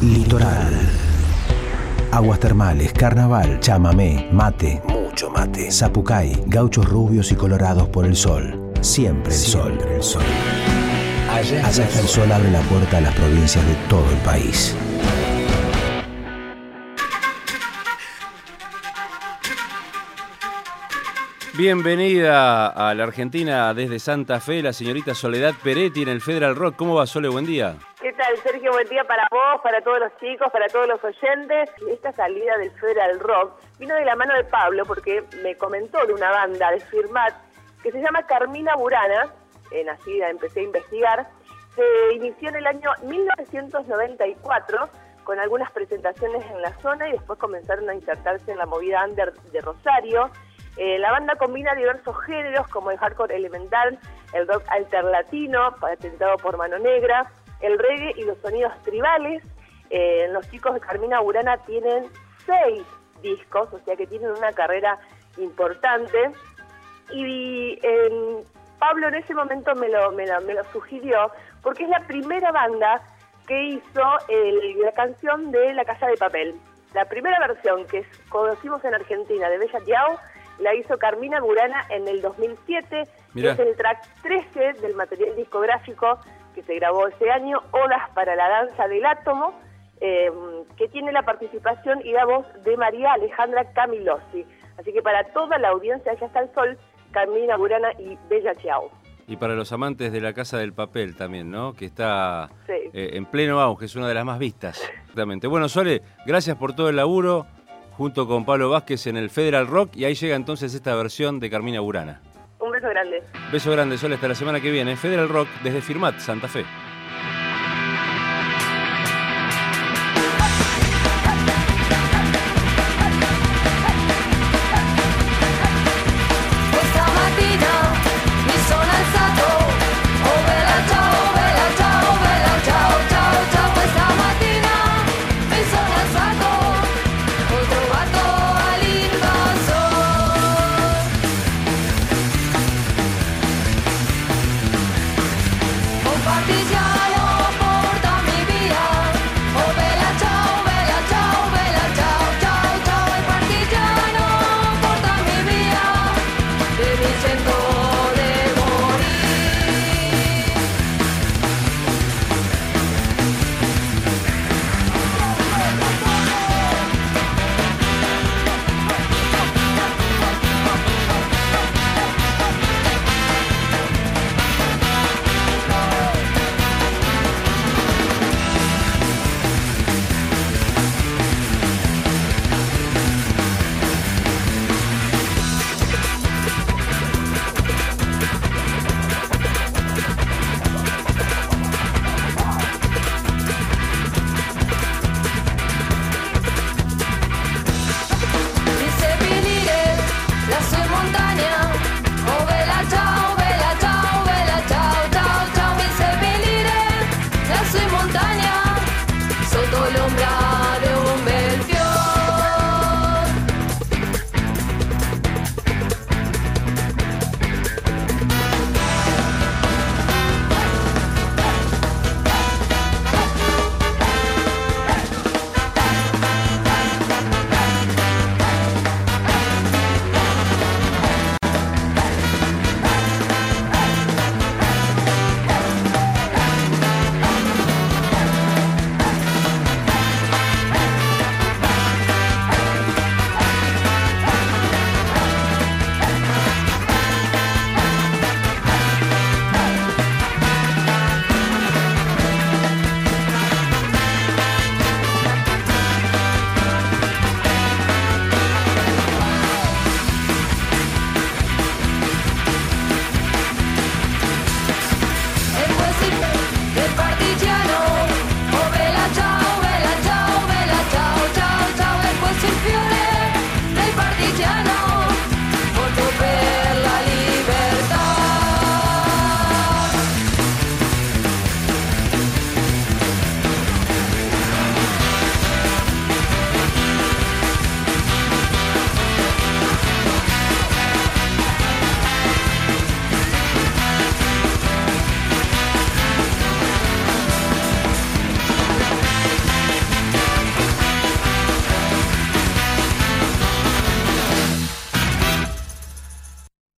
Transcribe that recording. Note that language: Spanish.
Litoral. Aguas termales, carnaval, chamamé, mate, mucho mate, zapucay, gauchos rubios y colorados por el sol. Siempre el sol. el sol. Allá está el sol abre la puerta a las provincias de todo el país. Bienvenida a la Argentina desde Santa Fe, la señorita Soledad Peretti en el Federal Rock. ¿Cómo va, Sole? Buen día. ¿Qué tal, Sergio? Buen día para vos, para todos los chicos, para todos los oyentes. Esta salida del Federal Rock vino de la mano de Pablo porque me comentó de una banda de Firmat que se llama Carmina Burana, eh, nacida, empecé a investigar, se inició en el año 1994 con algunas presentaciones en la zona y después comenzaron a insertarse en la movida under de Rosario eh, la banda combina diversos géneros como el hardcore elemental, el rock alterlatino, patentado por Mano Negra, el reggae y los sonidos tribales. Eh, los chicos de Carmina Burana tienen seis discos, o sea que tienen una carrera importante. Y Pablo en ese momento me lo, me, lo, sugirió porque es la primera banda que hizo la canción de La Casa de Papel. La primera versión que conocimos en Argentina de Bella Tiao la hizo Carmina Burana en el 2007. Es el track 13 del material discográfico que se grabó ese año, Odas para la Danza del Átomo, eh, que tiene la participación y la voz de María Alejandra Camilossi. Así que para toda la audiencia, ya está el sol, Carmina Burana y Bella Chiao. Y para los amantes de la Casa del Papel también, ¿no? Que está eh, en pleno auge, es una de las más vistas. Exactamente. Bueno, Sole, gracias por todo el laburo junto con Pablo Vázquez en el Federal Rock y ahí llega entonces esta versión de Carmina Burana. Beso grande. Beso grande, hasta la semana que viene. Federal Rock desde Firmat, Santa Fe.